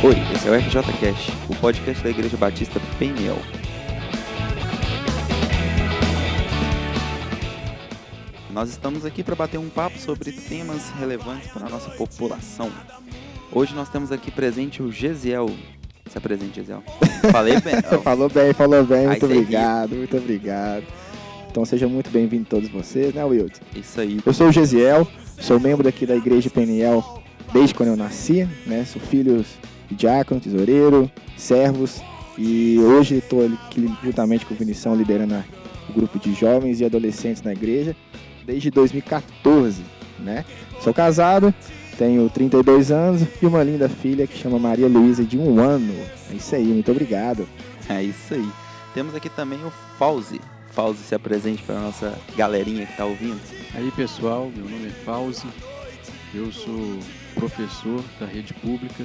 Oi, esse é o RJ Cash, o podcast da Igreja Batista Peniel. Nós estamos aqui para bater um papo sobre temas relevantes para a nossa população. Hoje nós temos aqui presente o Gesiel. Se apresente, Gesiel. Falei bem. falou bem, falou bem. Muito obrigado, muito obrigado. Então sejam muito bem-vindos todos vocês, né, Wilton? Isso aí. Eu sou o Gesiel, sou membro aqui da Igreja Peniel desde quando eu nasci, né? Sou filho de diácono, tesoureiro, servos e hoje estou aqui juntamente com o Vinição liderando o grupo de jovens e adolescentes na igreja desde 2014, né? Sou casado, tenho 32 anos e uma linda filha que chama Maria Luísa de um ano. É isso aí, muito obrigado. É isso aí. Temos aqui também o Fauzi. Fauzi se apresente para a nossa galerinha que está ouvindo. Aí pessoal, meu nome é Fauzi, eu sou professor da rede pública.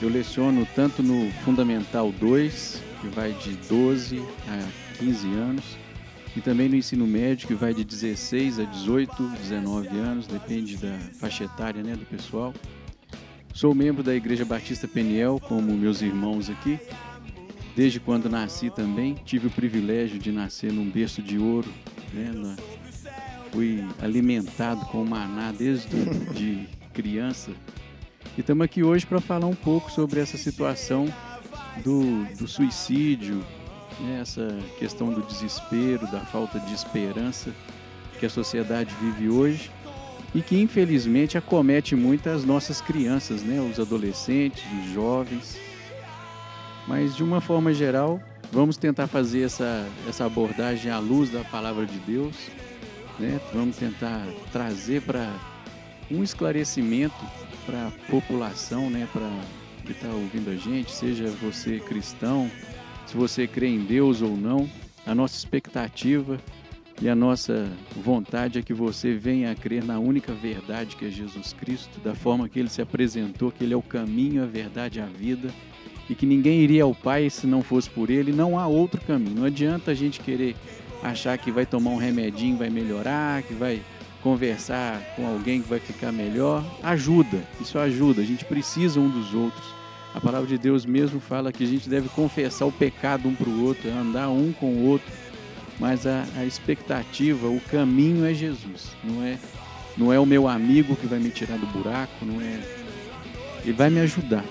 Eu leciono tanto no Fundamental 2, que vai de 12 a 15 anos, e também no ensino médio, que vai de 16 a 18, 19 anos, depende da faixa etária né, do pessoal. Sou membro da Igreja Batista Peniel, como meus irmãos aqui. Desde quando nasci também, tive o privilégio de nascer num berço de ouro, né, na, fui alimentado com maná desde de criança. E estamos aqui hoje para falar um pouco sobre essa situação do, do suicídio, né, essa questão do desespero, da falta de esperança que a sociedade vive hoje e que infelizmente acomete muito as nossas crianças, né, os adolescentes, os jovens. Mas de uma forma geral, vamos tentar fazer essa, essa abordagem à luz da palavra de Deus né? Vamos tentar trazer para um esclarecimento para a população, né? Para que está ouvindo a gente, seja você cristão, se você crê em Deus ou não, a nossa expectativa e a nossa vontade é que você venha a crer na única verdade que é Jesus Cristo, da forma que ele se apresentou, que ele é o caminho, a verdade e a vida, e que ninguém iria ao Pai se não fosse por ele, não há outro caminho. Não adianta a gente querer achar que vai tomar um remedinho, vai melhorar, que vai conversar com alguém que vai ficar melhor. Ajuda, isso ajuda. A gente precisa um dos outros. A palavra de Deus mesmo fala que a gente deve confessar o pecado um para o outro, andar um com o outro. Mas a, a expectativa, o caminho é Jesus. Não é, não é o meu amigo que vai me tirar do buraco, não é. Ele vai me ajudar.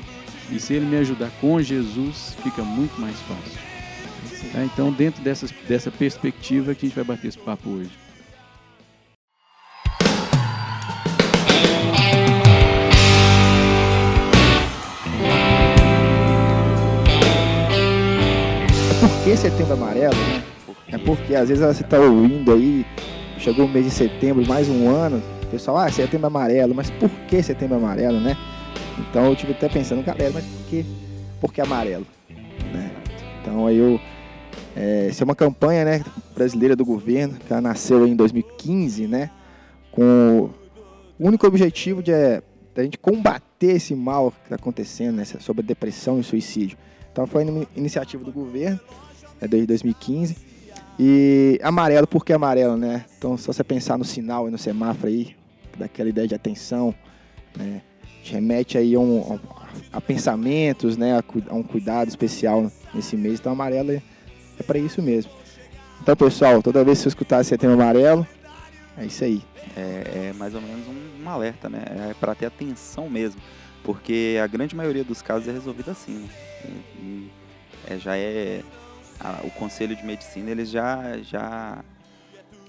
E se ele me ajudar com Jesus, fica muito mais fácil. Tá? Então, dentro dessas, dessa perspectiva que a gente vai bater esse papo hoje. Que setembro amarelo, né? É porque às vezes você tá ouvindo aí, chegou o mês de setembro, mais um ano, o pessoal, ah, setembro amarelo, mas por que setembro amarelo, né? Então eu tive até pensando, galera, mas por que, por que amarelo? Né? Então aí eu. É, isso é uma campanha né, brasileira do governo, que ela nasceu em 2015, né? Com o único objetivo de é, da gente combater esse mal que está acontecendo, né, sobre a depressão e suicídio. Então foi uma iniciativa do governo, é desde 2015. E amarelo, por que amarelo, né? Então, só você pensar no sinal e no semáforo aí, daquela ideia de atenção, né? Te remete aí a, um- a pensamentos, né? A, um cuidado especial nesse mês. Então, amarelo é, é para isso mesmo. Então, pessoal, toda vez que você escutar setembro amarelo, é isso aí. É, é mais ou menos um, um alerta, né? É para ter atenção mesmo. Porque a grande maioria dos casos é resolvida assim. Né? É, já é. A- o Conselho de Medicina, eles já, já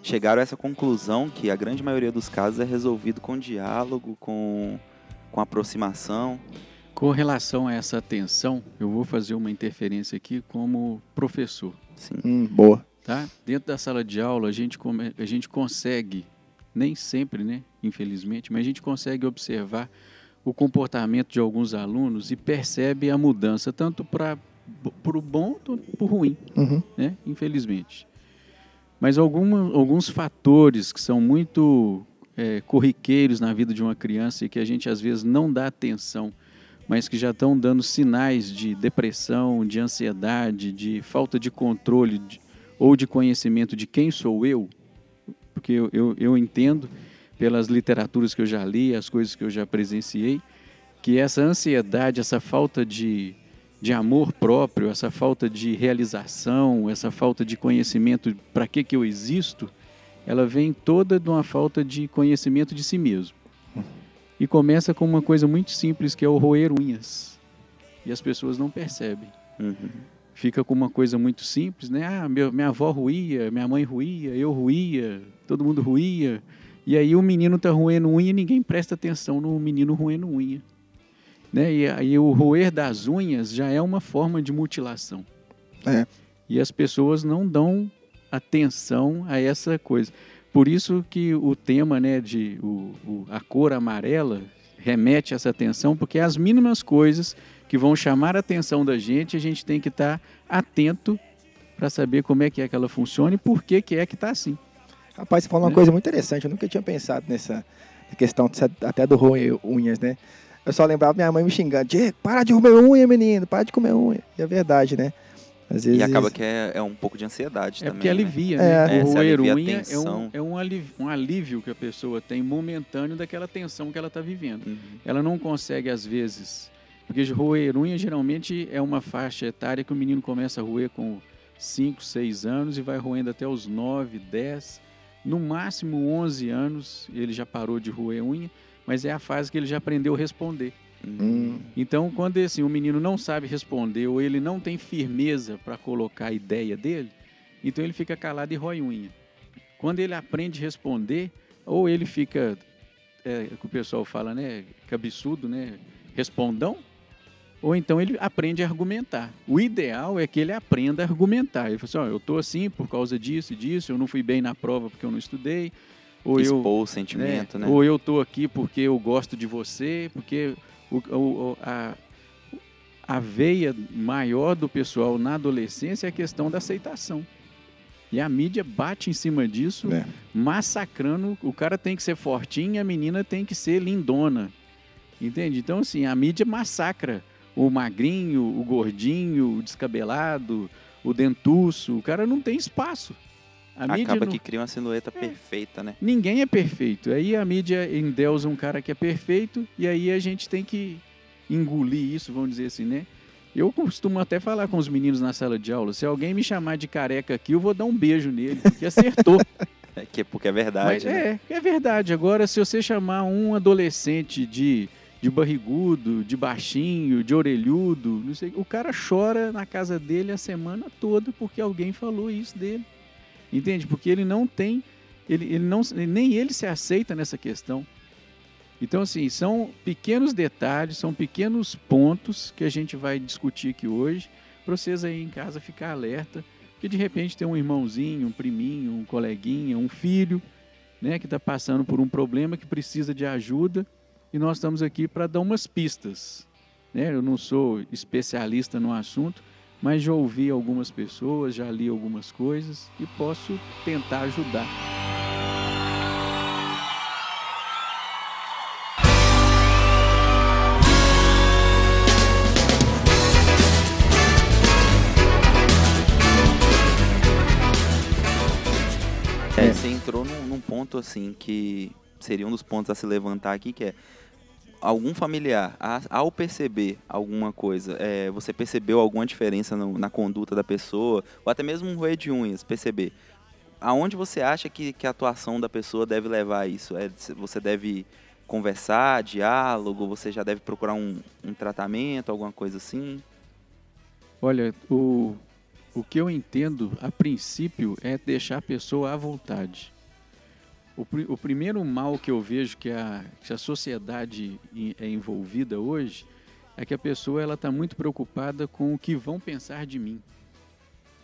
chegaram a essa conclusão que a grande maioria dos casos é resolvido com diálogo, com, com aproximação. Com relação a essa atenção, eu vou fazer uma interferência aqui como professor. Sim. Hum, boa. Tá? Dentro da sala de aula, a gente, come- a gente consegue, nem sempre, né? Infelizmente, mas a gente consegue observar o comportamento de alguns alunos e percebe a mudança, tanto para o bom o ruim. Uhum. né? infelizmente. Mas alguma, alguns fatores que são muito é, corriqueiros na vida de uma criança e que a gente às vezes não dá atenção mas que já estão dando sinais de depressão, de ansiedade, de falta de controle de, ou de conhecimento de quem sou eu, porque eu, eu, eu entendo pelas literaturas que eu já li, as coisas que eu já presenciei, que essa ansiedade, essa falta de, de amor próprio, essa falta de realização, essa falta de conhecimento para que, que eu existo, ela vem toda de uma falta de conhecimento de si mesmo. E começa com uma coisa muito simples que é o roer unhas. E as pessoas não percebem. Uhum. Fica com uma coisa muito simples, né? Ah, meu, minha avó ruía, minha mãe ruía, eu ruía, todo mundo ruía. E aí o menino tá roendo unha e ninguém presta atenção no menino roendo unha. Né? E aí o roer das unhas já é uma forma de mutilação. É. E as pessoas não dão atenção a essa coisa. Por isso que o tema né, de o, o, a cor amarela remete essa atenção, porque as mínimas coisas que vão chamar a atenção da gente, a gente tem que estar tá atento para saber como é que é que ela funciona e por que, que é que está assim. Rapaz, você falou uma Né? coisa muito interessante, eu nunca tinha pensado nessa questão até do roer unhas, né? Eu só lembrava minha mãe me xingando, Diego, para de comer unha, menino, para de comer unha. E é verdade, né? Às vezes... E acaba que é, é um pouco de ansiedade É também. porque né? alivia, É. né? É, o roer unha é, um, é um, alívio, um alívio que a pessoa tem momentâneo daquela tensão que ela está vivendo. Uhum. Ela não consegue, às vezes, porque roer unha geralmente é uma faixa etária que o menino começa a roer com 5, 6 anos e vai roendo até os 9, 10, no máximo 11 anos ele já parou de roer unha, mas é a fase que ele já aprendeu a responder. Hum, Então, quando assim, o menino não sabe responder ou ele não tem firmeza para colocar a ideia dele, então ele fica calado e rói unha. Quando ele aprende a responder, ou ele fica, é, o que o pessoal fala, né, cabeçudo, né, respondão, ou então ele aprende a argumentar. O ideal é que ele aprenda a argumentar. Ele fala assim, ó, eu tô assim por causa disso e disso, eu não fui bem na prova porque eu não estudei, ou eu Expor o sentimento, né? ou eu tô aqui porque eu gosto de você, porque o, o- a, a veia maior do pessoal na adolescência é a questão da aceitação. E a mídia bate em cima disso, É. massacrando. O cara tem que ser fortinho, a menina tem que ser lindona. Entende? Então, assim, a mídia massacra o magrinho, o gordinho, o descabelado, o dentuço. O cara não tem espaço. A Acaba não- que cria uma silhueta perfeita, né? Ninguém é perfeito. Aí a mídia endeusa um cara que é perfeito e aí a gente tem que engolir isso, vamos dizer assim, né? Eu costumo até falar com os meninos na sala de aula, se alguém me chamar de careca aqui, eu vou dar um beijo nele, porque acertou. É que, porque é verdade, Mas né? é, é verdade. Agora, se você chamar um adolescente de, de barrigudo, de baixinho, de orelhudo, não sei, o cara chora na casa dele a semana toda porque alguém falou isso dele. Entende? Porque ele não tem, ele, ele não, nem ele se aceita nessa questão. Então, assim, são pequenos detalhes, são pequenos pontos que a gente vai discutir aqui hoje, para vocês aí em casa ficar alerta, porque de repente tem um irmãozinho, um priminho, um coleguinha, um filho, né, que está passando por um problema que precisa de ajuda, e nós estamos aqui para dar umas pistas. Né? Eu não sou especialista no assunto, mas já ouvi algumas pessoas, já li algumas coisas e posso tentar ajudar. É, você entrou num, num ponto assim que seria um dos pontos a se levantar aqui, que é algum familiar, ao perceber alguma coisa, é, você percebeu alguma diferença no- na conduta da pessoa, ou até mesmo um roer de unhas, perceber. Aonde você acha que, que a atuação da pessoa deve levar isso? É, você deve conversar, diálogo, você já deve procurar um, um tratamento, alguma coisa assim? Olha, o, o que eu entendo a princípio é deixar a pessoa à vontade. O, o primeiro mal que eu vejo que a, que a sociedade é envolvida hoje é que a pessoa ela está muito preocupada com o que vão pensar de mim.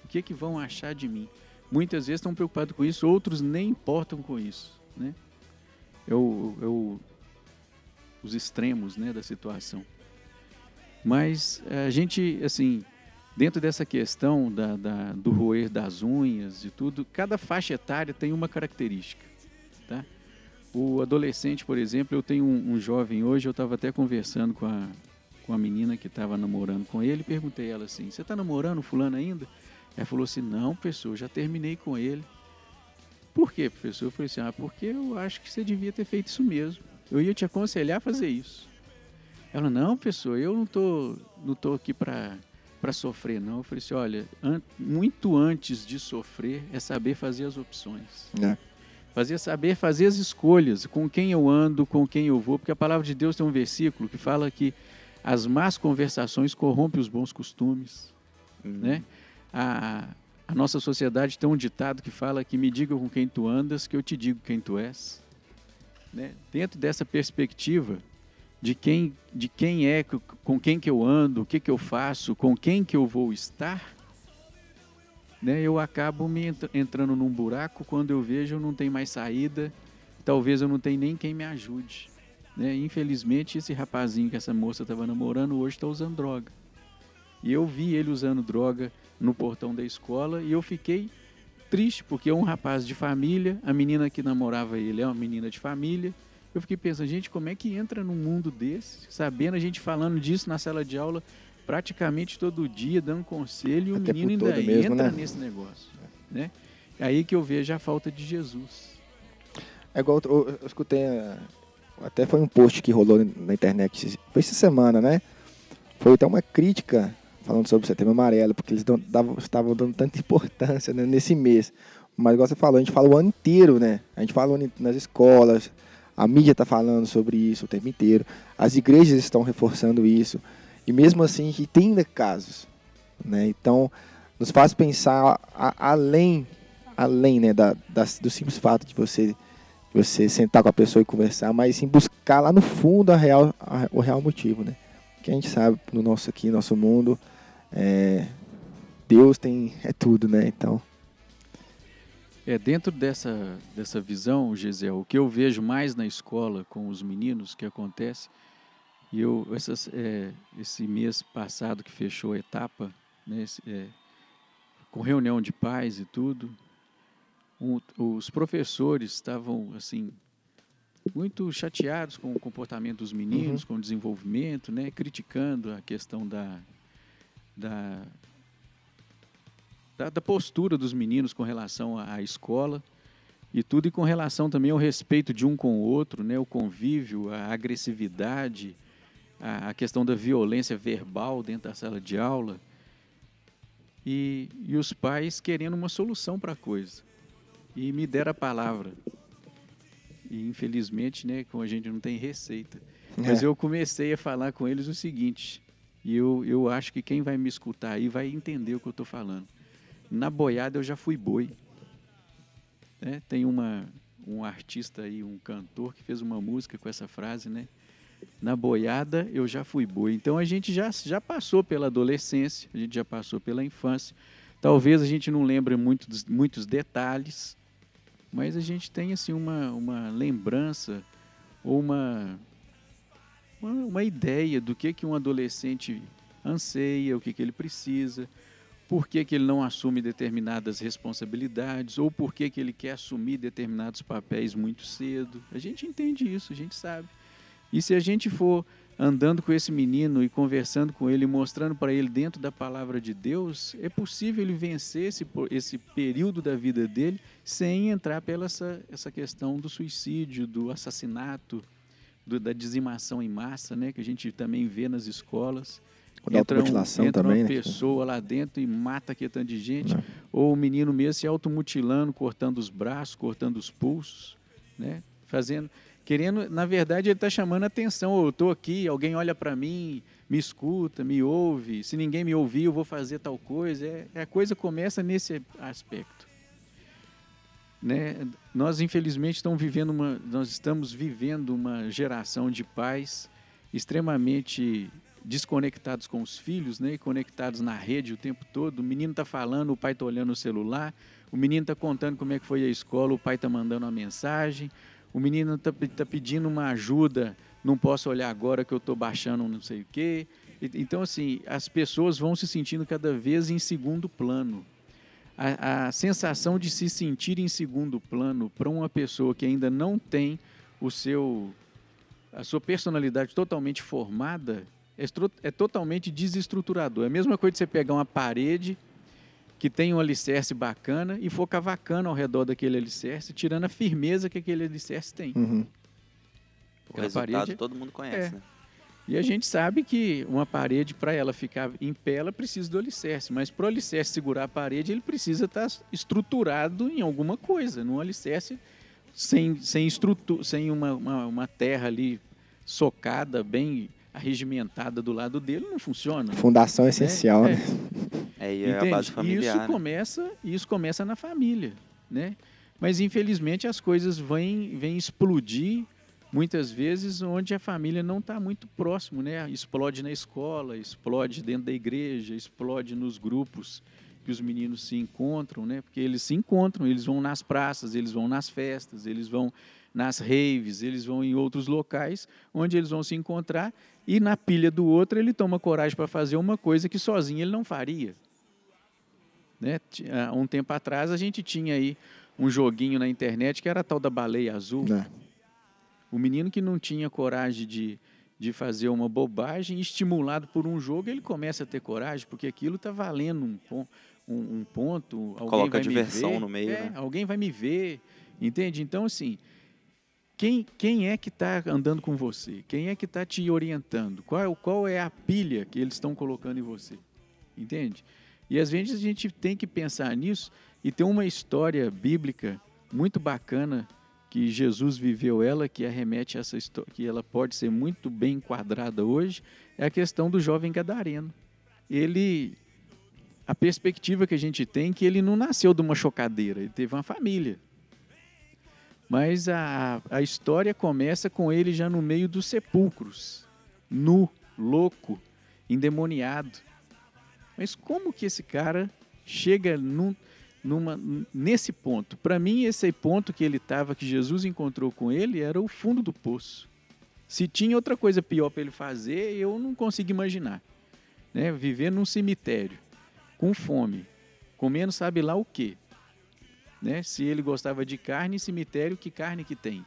O que, que vão achar de mim. Muitas vezes estão preocupados com isso, outros nem importam com isso. Né? Eu, eu, os extremos né, da situação. Mas a gente, assim, dentro dessa questão da, da- do roer das unhas e tudo, cada faixa etária tem uma característica. O adolescente, por exemplo, eu tenho um, um jovem hoje, eu estava até conversando com a, com a menina que estava namorando com ele. Perguntei ela assim: Você está namorando fulano ainda? Ela falou assim: Não, professor, já terminei com ele. Por quê, professor? Eu falei assim: Ah, porque eu acho que você devia ter feito isso mesmo. Eu ia te aconselhar a fazer isso. Ela: Não, professor, eu não tô, não tô aqui para para sofrer, não. Eu falei assim: olha, an muito antes de sofrer é saber fazer as opções. É. Fazer saber fazer as escolhas, com quem eu ando, com quem eu vou, porque a palavra de Deus tem um versículo que fala que as más conversações corrompem os bons costumes, uhum. né? A, a nossa sociedade tem um ditado que fala que me diga com quem tu andas, que eu te digo quem tu és. Né? Dentro dessa perspectiva de quem, de quem é, com quem que eu ando, o que que eu faço, com quem que eu vou estar, né, eu acabo me entrando num buraco quando eu vejo não tenho mais saída, talvez eu não tenha nem quem me ajude. Né? Infelizmente, esse rapazinho que essa moça estava namorando hoje está usando droga. E eu vi ele usando droga no portão da escola e eu fiquei triste, porque é um rapaz de família, a menina que namorava ele é uma menina de família. Eu fiquei pensando, gente, como é que entra num mundo desse, sabendo a gente falando disso na sala de aula, praticamente todo dia dando conselho e o Até menino ainda mesmo, entra né? nesse negócio. Né? É aí que eu vejo a falta de Jesus. É igual eu, eu escutei, eh, até foi um post que rolou na internet, foi essa semana, né? Foi até uma crítica falando sobre o setembro amarelo, porque eles davam, estavam dando tanta importância né, nesse mês. Mas igual você falou, a gente fala o ano inteiro, né? A gente fala nas escolas, a mídia está falando sobre isso o tempo inteiro, as igrejas estão reforçando isso. E mesmo assim, gente tem casos. Né? Então, nos faz pensar a, além, além né, da, do simples fato de você, você sentar com a pessoa e conversar, mas sim buscar lá no fundo a real, a, o real motivo. Né? Que a gente sabe, no nosso aqui, nosso mundo, é, Deus tem é tudo, né? Então. É, dentro dessa, dessa visão, Gisele, o que eu vejo mais na escola com os meninos que acontece e eu, essas, é, esse mês passado que fechou a etapa, né, esse, é, com reunião de pais e tudo, um, os professores estavam assim muito chateados com o comportamento dos meninos, uhum. com o desenvolvimento, né, criticando a questão da, da, da, da postura dos meninos com relação à, à escola e tudo e com relação também ao respeito de um com o outro, né, o convívio, a agressividade, a, questão da violência verbal dentro da sala de aula e, e os pais querendo uma solução para a coisa. E me deram a palavra. E infelizmente, né, como a gente não tem receita. É. Mas eu comecei a falar com eles o seguinte, e eu, eu acho que quem vai me escutar aí vai entender o que eu estou falando. Na boiada eu já fui boi. Né? Tem uma, um artista aí, um cantor que fez uma música com essa frase, né? Na boiada eu já fui boi. Então a gente já, já passou pela adolescência, a gente já passou pela infância. Talvez a gente não lembre muito muitos detalhes, mas a gente tem assim uma, uma lembrança ou uma, uma, uma ideia do que, que um adolescente anseia, o que, que ele precisa, por que, que ele não assume determinadas responsabilidades ou por que, que ele quer assumir determinados papéis muito cedo. A gente entende isso, a gente sabe. E se a gente for andando com esse menino e conversando com ele, mostrando para ele dentro da palavra de Deus, é possível ele vencer esse, esse período da vida dele sem entrar pela essa, essa questão do suicídio, do assassinato, do, da dizimação em massa, né, que a gente também vê nas escolas. entra, um, entra também, uma né? pessoa lá dentro e mata aquele tanto de gente, Não. ou o menino mesmo se automutilando, cortando os braços, cortando os pulsos, né, fazendo querendo, na verdade, ele está chamando atenção. Eu estou aqui, alguém olha para mim, me escuta, me ouve. Se ninguém me ouvir, eu vou fazer tal coisa. É, a coisa começa nesse aspecto. Né? Nós, infelizmente, estamos vivendo uma, nós estamos vivendo uma geração de pais extremamente desconectados com os filhos, né? conectados na rede o tempo todo. O menino está falando, o pai está olhando o celular. O menino está contando como é que foi a escola, o pai está mandando uma mensagem o menino está tá pedindo uma ajuda, não posso olhar agora que eu estou baixando não sei o quê. Então, assim, as pessoas vão se sentindo cada vez em segundo plano. A, a sensação de se sentir em segundo plano para uma pessoa que ainda não tem o seu, a sua personalidade totalmente formada É, é totalmente desestruturador. É a mesma coisa de você pegar uma parede que tem um alicerce bacana e for cavacando ao redor daquele alicerce, tirando a firmeza que aquele alicerce tem. Uhum. O resultado parede, todo mundo conhece, é. né? E a gente sabe que uma parede, para ela ficar em pé, ela precisa do alicerce. Mas para o alicerce segurar a parede, ele precisa estar tá estruturado em alguma coisa. Num alicerce sem, sem, estrutura, sem uma, uma, uma terra ali socada, bem arregimentada do lado dele, não funciona. Fundação é essencial, é, né? É, e é a base familiar. Isso começa, isso começa na família, né? Mas infelizmente as coisas vêm, vêm explodir muitas vezes onde a família não está muito próximo, né? Explode na escola, explode dentro da igreja, explode nos grupos que os meninos se encontram, né? Porque eles se encontram, eles vão nas praças, eles vão nas festas, eles vão nas raves, eles vão em outros locais onde eles vão se encontrar e na pilha do outro ele toma coragem para fazer uma coisa que sozinho ele não faria. Né? Há um tempo atrás a gente tinha aí um joguinho na internet que era a tal da baleia azul. É. O menino que não tinha coragem de, de fazer uma bobagem, estimulado por um jogo, ele começa a ter coragem, porque aquilo está valendo um, um, um, ponto. Alguém Coloca vai a diversão me ver, no meio. É, né? Alguém vai me ver, entende? Então, assim, quem, quem é que está andando com você? Quem é que está te orientando? Qual, qual é a pilha que eles estão colocando em você? Entende? E às vezes a gente tem que pensar nisso e tem uma história bíblica muito bacana que Jesus viveu ela, que arremete a essa história, que ela pode ser muito bem enquadrada hoje, é a questão do jovem gadareno. Ele a perspectiva que a gente tem é que ele não nasceu de uma chocadeira, ele teve uma família. Mas a, a história começa com ele já no meio dos sepulcros, nu, louco, endemoniado. Mas como que esse cara chega num, numa, nesse ponto? Para mim, esse ponto que ele estava, que Jesus encontrou com ele, era o fundo do poço. Se tinha outra coisa pior para ele fazer, eu não consigo imaginar. Né? Viver num cemitério, com fome, comendo sabe lá o quê né? Se ele gostava de carne, cemitério, que carne que tem?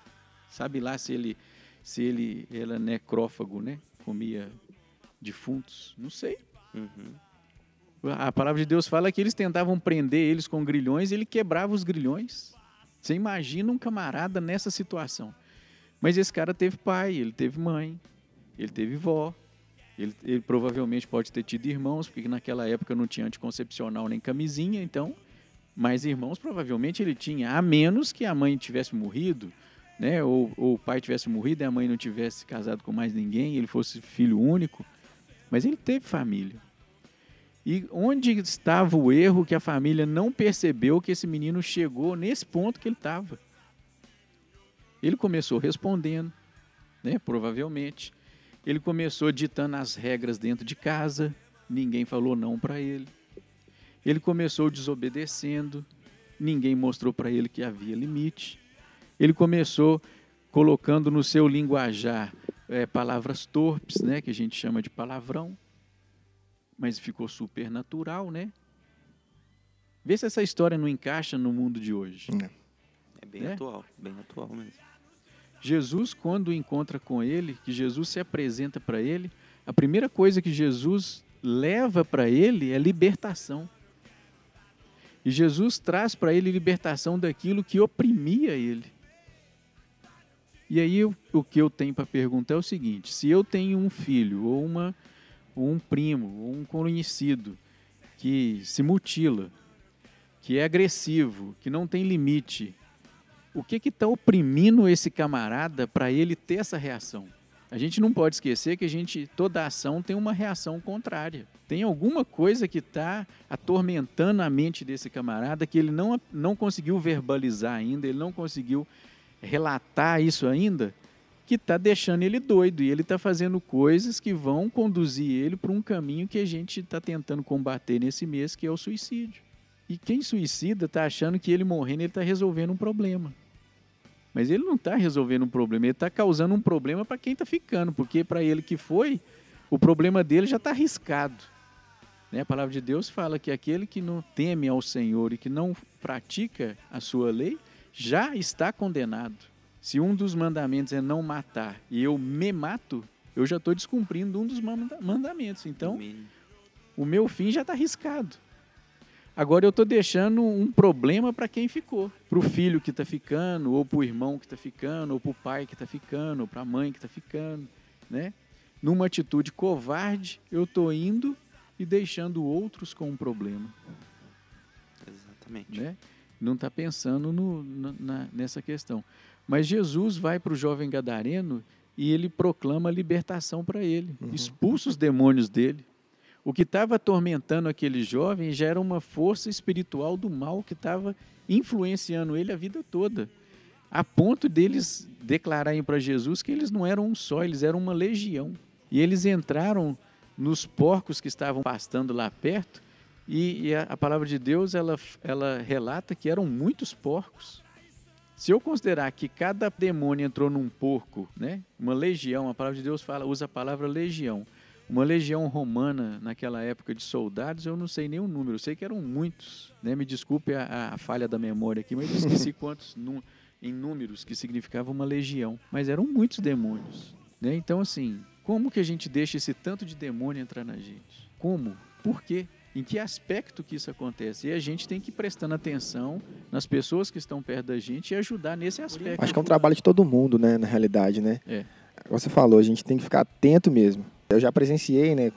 Sabe lá se ele se ele era necrófago, né? Comia defuntos? Não sei. Uhum. A palavra de Deus fala que eles tentavam prender eles com grilhões e ele quebrava os grilhões. Você imagina um camarada nessa situação. Mas esse cara teve pai, ele teve mãe, ele teve vó, ele, ele provavelmente pode ter tido irmãos, porque naquela época não tinha anticoncepcional nem camisinha, então mais irmãos provavelmente ele tinha, a menos que a mãe tivesse morrido, né? Ou, ou, o pai tivesse morrido e a mãe não tivesse casado com mais ninguém, ele fosse filho único. Mas ele teve família. E onde estava o erro que a família não percebeu que esse menino chegou nesse ponto que ele estava? Ele começou respondendo, né? Provavelmente. Ele começou ditando as regras dentro de casa, ninguém falou não para ele. Ele começou desobedecendo, ninguém mostrou para ele que havia limite. Ele começou colocando no seu linguajar é, palavras torpes, né, que a gente chama de palavrão, mas ficou super natural, né? Vê se essa história não encaixa no mundo de hoje. É, é bem é? atual, bem atual mesmo. Jesus, quando encontra com ele, que Jesus se apresenta para ele, a primeira coisa que Jesus leva para ele é libertação. E Jesus traz para ele libertação daquilo que oprimia ele. E aí o que eu tenho para perguntar é o seguinte: se eu tenho um filho, ou, uma, ou um primo, ou um conhecido que se mutila, que é agressivo, que não tem limite, o que está oprimindo esse camarada para ele ter essa reação? A gente não pode esquecer que a gente toda ação tem uma reação contrária. Tem alguma coisa que está atormentando a mente desse camarada que ele não, não conseguiu verbalizar ainda, ele não conseguiu relatar isso ainda, que está deixando ele doido e ele está fazendo coisas que vão conduzir ele para um caminho que a gente está tentando combater nesse mês, que é o suicídio. E quem suicida está achando que ele morrendo ele está resolvendo um problema. Mas ele não está resolvendo um problema, ele está causando um problema para quem está ficando, porque para ele que foi, o problema dele já está arriscado. Né? A palavra de Deus fala que aquele que não teme ao Senhor e que não pratica a sua lei, já está condenado. Se um dos mandamentos é não matar e eu me mato, eu já estou descumprindo um dos manda- mandamentos. Então, mínimo. o meu fim já está arriscado. Agora eu estou deixando um problema para quem ficou. Para o filho que está ficando, ou para o irmão que está ficando, ou para o pai que está ficando, ou para a mãe que está ficando. Né? Numa atitude covarde, eu estou indo e deixando outros com um problema. Exatamente. Né? Não está pensando no- na- nessa questão. Mas Jesus vai para o jovem gadareno e ele proclama a libertação para ele, Uhum. expulsa os demônios dele. O que estava atormentando aquele jovem já era uma força espiritual do mal que estava influenciando ele a vida toda, a ponto deles declararem para Jesus que eles não eram um só, eles eram uma legião. E eles entraram nos porcos que estavam pastando lá perto, e, e a, a palavra de Deus ela, ela relata que eram muitos porcos. Se eu considerar que cada demônio entrou num porco, né, uma legião, a palavra de Deus fala, usa a palavra legião. Uma legião romana naquela época de soldados, eu não sei nem o número, eu sei que eram muitos. Né? Me desculpe a, a falha da memória aqui, mas eu esqueci quantos nu- em números que significava uma legião. Mas eram muitos demônios. Né? Então, assim, como que a gente deixa esse tanto de demônio entrar na gente? Como? Por quê? Em que aspecto que isso acontece? E a gente tem que ir prestando atenção nas pessoas que estão perto da gente e ajudar nesse aspecto. Acho que é um trabalho de todo mundo, né, na realidade, né? É. Você falou, a gente tem que ficar atento mesmo. Eu já presenciei, né,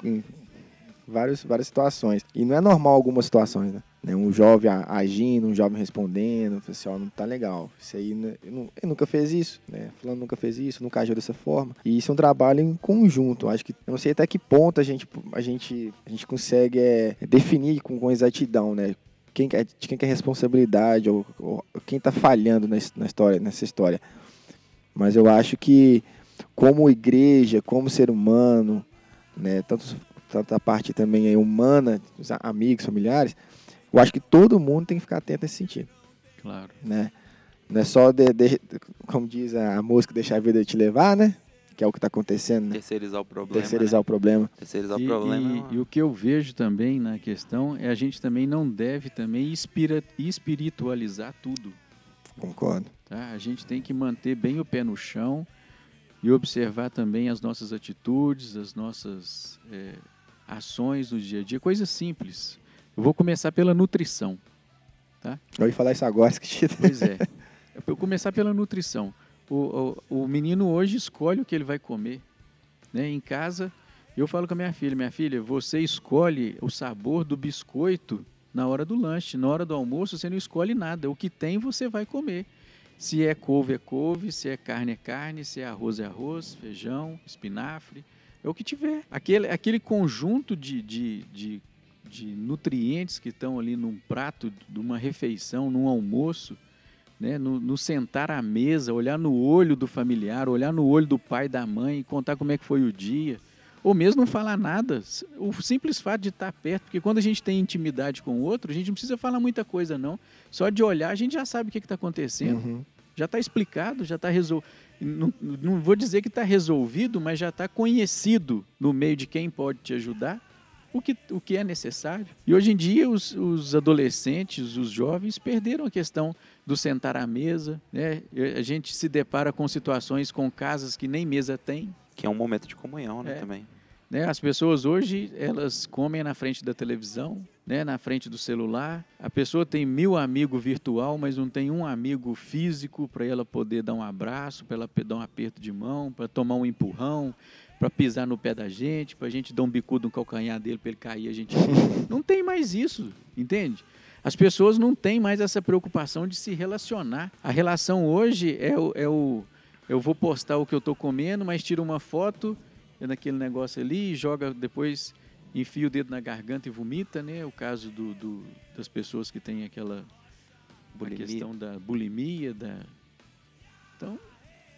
várias, várias situações. E não é normal algumas situações, né? Né, Um jovem agindo, um jovem respondendo, assim, ó, não tá legal. Isso aí, eu, eu nunca fez isso, né? Fulano nunca fez isso, nunca agiu dessa forma. E isso é um trabalho em conjunto. Acho que, eu não sei até que ponto a gente, a gente, a gente consegue é, definir com, com exatidão, né? Quem, que de quem que é a responsabilidade ou, ou quem tá falhando na, na história, nessa história. Mas eu acho que como igreja, como ser humano, né, tanto, tanto a parte também aí humana, os a- amigos, familiares, eu acho que todo mundo tem que ficar atento nesse sentido, Claro. né? Não é só, de, de- como diz a música, deixar a vida te levar, né? Que é o que está acontecendo, né? Terceirizar o problema. Terceirizar né? o problema. Terceirizar E, o problema. e- é uma- e o que eu vejo também na questão é a gente também não deve também espira- espiritualizar tudo. Concordo. Tá? A gente tem que manter bem o pé no chão e observar também as nossas atitudes, as nossas eh, ações no dia a dia, coisas simples. Eu vou começar pela nutrição. Eu ia falar isso agora, esqueci. Pois é. Eu vou começar pela nutrição. O, o, o menino hoje escolhe o que ele vai comer. Né? Em casa, eu falo com a minha filha, minha filha, você escolhe o sabor do biscoito na hora do lanche. Na hora do almoço, você não escolhe nada. O que tem, você vai comer. Se é couve, é couve. Se é carne, é carne. Se é arroz, é arroz. Feijão, espinafre. É o que tiver. Aquele, aquele conjunto de, de, de, de nutrientes que estão ali num prato de uma refeição, num almoço, né? no, no sentar à mesa, olhar no olho do familiar, olhar no olho do pai, da mãe, e contar como é que foi o dia. Ou mesmo não falar nada. O simples fato de estar perto, porque quando a gente tem intimidade com o outro, a gente não precisa falar muita coisa, não. Só de olhar, a gente já sabe o que está acontecendo. Uhum. Já está explicado, já está resolvido. Não, não vou dizer que está resolvido, mas já está conhecido no meio de quem pode te ajudar o que, o que é necessário. E hoje em dia, os, os adolescentes, os jovens, perderam a questão do sentar à mesa. Né? A gente se depara com situações com casas que nem mesa tem. Que é um momento de comunhão, né, É. também. Né? As pessoas hoje, elas comem na frente da televisão, né? na frente do celular. A pessoa tem mil amigos virtual, mas não tem um amigo físico para ela poder dar um abraço, para ela dar um aperto de mão, para tomar um empurrão, para pisar no pé da gente, para a gente dar um bicudo no calcanhar dele para ele cair, a gente não tem mais isso, entende? As pessoas não têm mais essa preocupação de se relacionar. A relação hoje é o, é o eu vou postar o que eu estou comendo, mas tiro uma foto é naquele negócio ali, joga depois, enfia o dedo na garganta e vomita, né? O caso do, do- das pessoas que têm aquela Bulimia. questão da bulimia, da... Então,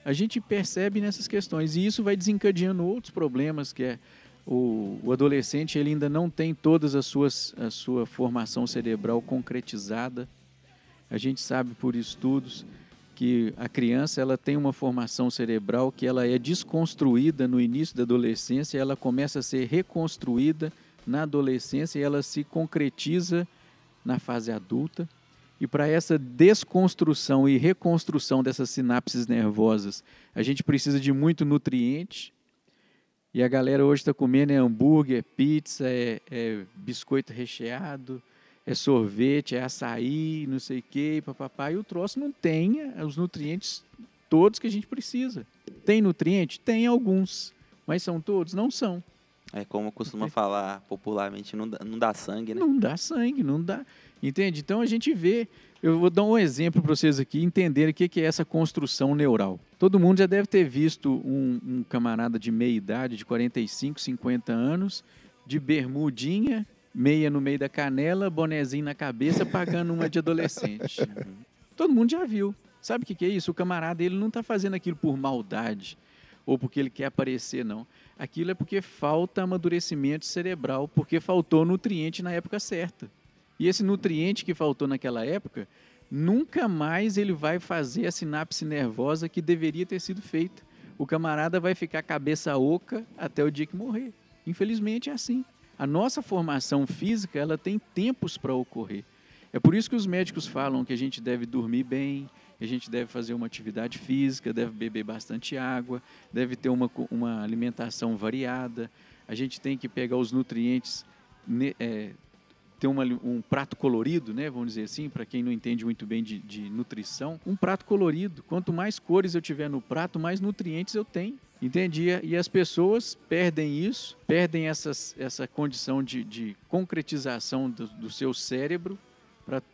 a gente percebe nessas questões e isso vai desencadeando outros problemas, que é o, o adolescente ele ainda não tem todas as suas a sua formação cerebral concretizada. A gente sabe por estudos que a criança ela tem uma formação cerebral que ela é desconstruída no início da adolescência, ela começa a ser reconstruída na adolescência e ela se concretiza na fase adulta. E para essa desconstrução e reconstrução dessas sinapses nervosas, a gente precisa de muito nutriente, E a galera hoje está comendo é hambúrguer, é pizza, é, é, biscoito recheado, é sorvete, é açaí, não sei o quê, papapá. E o troço não tem é, os nutrientes todos que a gente precisa. Tem nutriente? Tem alguns. Mas são todos? Não são. É como costuma falar popularmente, não dá, não dá sangue, né? Não dá sangue, não dá. Entende? Então a gente vê. Eu vou dar um exemplo para vocês aqui entenderem o que é essa construção neural. Todo mundo já deve ter visto um, um camarada de meia idade, de 45, 50 anos, de bermudinha, meia no meio da canela, bonezinho na cabeça, pagando uma de adolescente. Todo mundo já viu. Sabe o que, que é isso? O camarada ele não está fazendo aquilo por maldade ou porque ele quer aparecer, não. Aquilo é porque falta amadurecimento cerebral, porque faltou nutriente na época certa. E esse nutriente que faltou naquela época, nunca mais ele vai fazer a sinapse nervosa que deveria ter sido feita. O camarada vai ficar cabeça oca até o dia que morrer. Infelizmente é assim. A nossa formação física, ela tem tempos para ocorrer. É por isso que os médicos falam que a gente deve dormir bem, a gente deve fazer uma atividade física, deve beber bastante água, deve ter uma, uma alimentação variada, a gente tem que pegar os nutrientes, é, ter uma, um prato colorido, né, vamos dizer assim, para quem não entende muito bem de, de, nutrição, um prato colorido. Quanto mais cores eu tiver no prato, mais nutrientes eu tenho. Entendi. E as pessoas perdem isso, perdem essas, essa condição de, de concretização do, do seu cérebro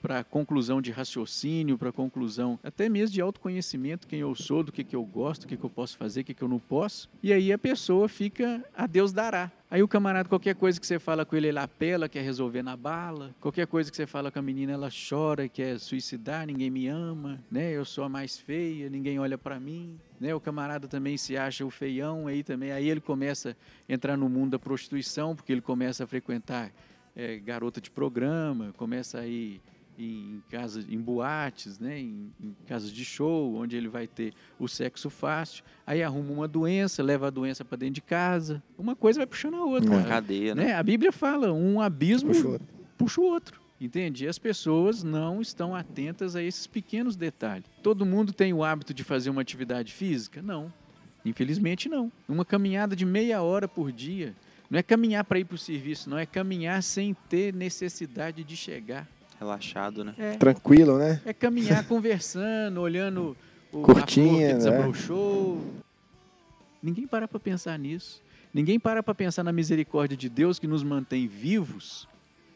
para conclusão de raciocínio, para conclusão até mesmo de autoconhecimento, quem eu sou, do que, que eu gosto, o que, que eu posso fazer, o que, que eu não posso. E aí a pessoa fica a Deus dará. Aí o camarada, qualquer coisa que você fala com ele, ele apela, quer resolver na bala. Qualquer coisa que você fala com a menina, ela chora, quer suicidar, ninguém me ama, né? Eu sou a mais feia, ninguém olha para mim. Né? O camarada também se acha o feião, aí também, aí ele começa a entrar no mundo da prostituição, porque ele começa a frequentar é, garota de programa, começa a ir em casas, em boates, né, em, em, casas de show, onde ele vai ter o sexo fácil. Aí arruma uma doença, leva a doença para dentro de casa. Uma coisa vai puxando a outra. Uma cadeia, né? né? A Bíblia fala, um abismo puxa o outro. Puxa o outro. Entende? E as pessoas não estão atentas a esses pequenos detalhes. Todo mundo tem o hábito de fazer uma atividade física? Não. Infelizmente não. Uma caminhada de meia hora por dia não é caminhar para ir para o serviço, não é caminhar sem ter necessidade de chegar. Relaxado, né? É, Tranquilo, né? É caminhar conversando, olhando o Curtinha, que desabrochou. Né? Ninguém para para pensar nisso. Ninguém para para pensar na misericórdia de Deus que nos mantém vivos,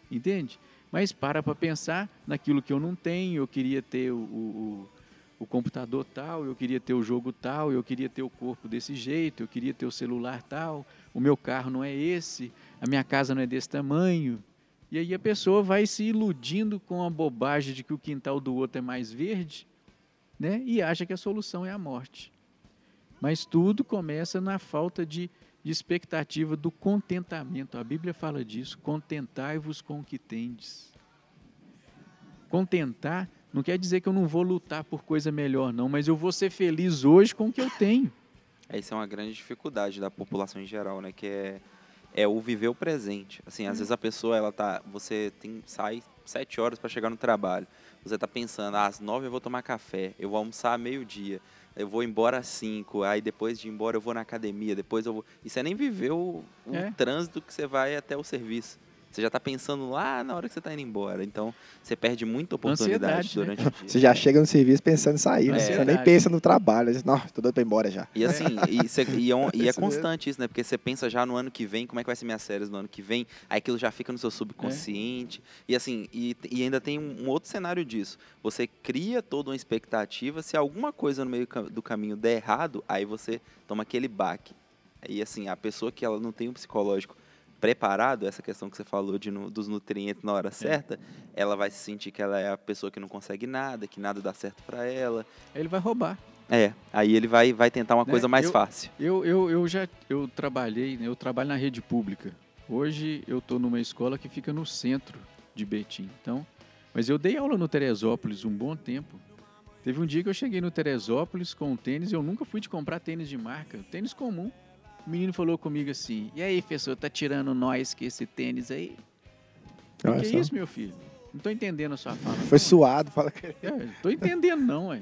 entende? Mas para para pensar naquilo que eu não tenho. Eu queria ter o, o, o computador tal, eu queria ter o jogo tal, eu queria ter o corpo desse jeito, eu queria ter o celular tal, o meu carro não é esse, a minha casa não é desse tamanho. E aí a pessoa vai se iludindo com a bobagem de que o quintal do outro é mais verde, né? E acha que a solução é a morte. Mas tudo começa na falta de, de expectativa do contentamento. A Bíblia fala disso: contentai-vos com o que tendes. Contentar não quer dizer que eu não vou lutar por coisa melhor, não, mas eu vou ser feliz hoje com o que eu tenho. Essa é uma grande dificuldade da população em geral, né? Que é, é o viver o presente. Assim, às hum. vezes a pessoa, ela tá, você tem, sai sete horas para chegar no trabalho. Você tá pensando, ah, às nove eu vou tomar café, eu vou almoçar meio dia, eu vou embora às cinco, aí depois de ir embora eu vou na academia, depois eu vou... Isso é nem viver o, o é. trânsito que você vai até o serviço. Você já está pensando lá na hora que você está indo embora. Então, você perde muita oportunidade Ansiedade, né? durante né? o dia. Você já chega no serviço pensando em sair, né? Você nem pensa no trabalho. Você, não, tô doido para ir embora já. E assim, e, você, e, é, e é constante isso, né? Porque você pensa já no ano que vem, como é que vai ser minhas séries no ano que vem. Aí aquilo já fica no seu subconsciente. É. E assim, e, e ainda tem um, um, outro cenário disso. Você cria toda uma expectativa. Se alguma coisa no meio do caminho der errado, aí você toma aquele baque. E assim, a pessoa que ela não tem um psicológico preparado, essa questão que você falou de, dos nutrientes na hora é. certa, é. ela vai se sentir que ela é a pessoa que não consegue nada, que nada dá certo para ela. Ele vai roubar. É, aí ele vai, vai tentar uma né? coisa mais eu, fácil. Eu, eu, eu já eu trabalhei, né? eu trabalho na rede pública. Hoje eu estou numa escola que fica no centro de Betim. Então, mas eu dei aula no Teresópolis um bom tempo. Teve um dia que eu cheguei no Teresópolis com um tênis, eu nunca fui de comprar tênis de marca, tênis comum. O menino falou comigo assim: E aí, professor, tá tirando nós que esse tênis aí? O que é isso, meu filho? Não tô entendendo a sua fala. Foi suado, fala que. É, tô entendendo, não, ué.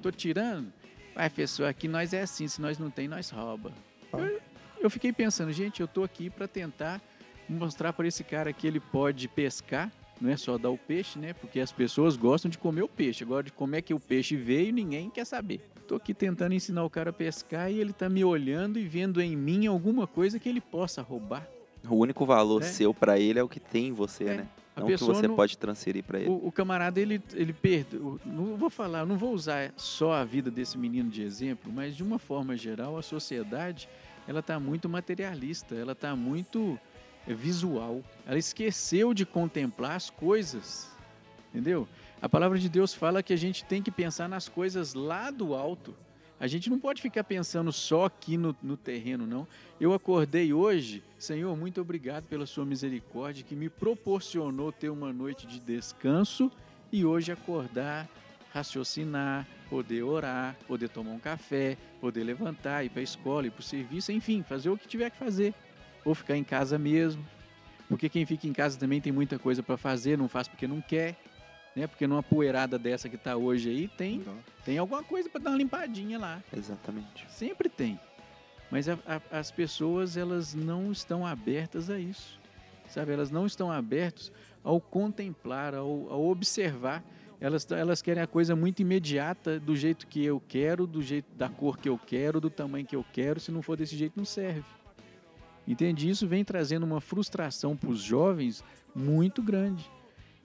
Tô tirando. Vai, professor, aqui nós é assim, se nós não tem, nós rouba. Eu, eu fiquei pensando, gente, eu tô aqui para tentar mostrar para esse cara que ele pode pescar, não é só dar o peixe, né? Porque as pessoas gostam de comer o peixe. Agora, de como é que o peixe veio, ninguém quer saber. Tô aqui tentando ensinar o cara a pescar e ele tá me olhando e vendo em mim alguma coisa que ele possa roubar. O único valor É. seu para ele é o que tem em você, É. né? A Não que você não- pode transferir para ele. O, o camarada, ele, ele perde. Não vou falar, não vou usar só a vida desse menino de exemplo, mas de uma forma geral, a sociedade ela está muito materialista, ela está muito visual. Ela esqueceu de contemplar as coisas, entendeu? A palavra de Deus fala que a gente tem que pensar nas coisas lá do alto. A gente não pode ficar pensando só aqui no, no terreno, não. Eu acordei hoje, Senhor, muito obrigado pela sua misericórdia que me proporcionou ter uma noite de descanso e hoje acordar, raciocinar, poder orar, poder tomar um café, poder levantar, ir para a escola, ir para o serviço, enfim, fazer o que tiver que fazer. Ou ficar em casa mesmo. Porque quem fica em casa também tem muita coisa para fazer, não faz porque não quer. Né? Porque numa poeirada dessa que está hoje aí, tem, tem alguma coisa para dar uma limpadinha lá. Exatamente. Sempre tem. Mas a- a- as pessoas elas não estão abertas a isso. Sabe? Elas não estão abertas ao contemplar, ao, ao observar. Elas, elas querem a coisa muito imediata, do jeito que eu quero, do jeito da cor que eu quero, do tamanho que eu quero. Se não for desse jeito, não serve. Entende? Isso vem trazendo uma frustração para os jovens muito grande.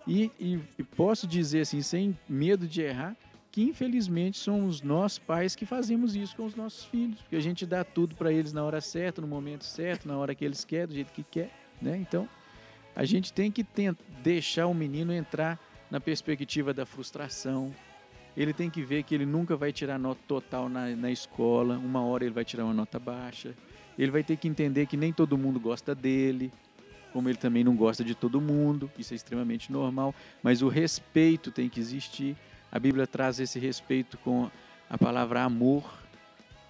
E, e- e posso dizer assim, sem medo de errar, que infelizmente somos nós pais que fazemos isso com os nossos filhos, porque a gente dá tudo para eles na hora certa, no momento certo, na hora que eles querem, do jeito que quer, né? Então, a gente tem que tent- deixar o menino entrar na perspectiva da frustração. Ele tem que ver que ele nunca vai tirar nota total na, na escola, uma hora ele vai tirar uma nota baixa. Ele vai ter que entender que nem todo mundo gosta dele, como ele também não gosta de todo mundo, isso é extremamente normal, mas o respeito tem que existir. A Bíblia traz esse respeito com a palavra amor.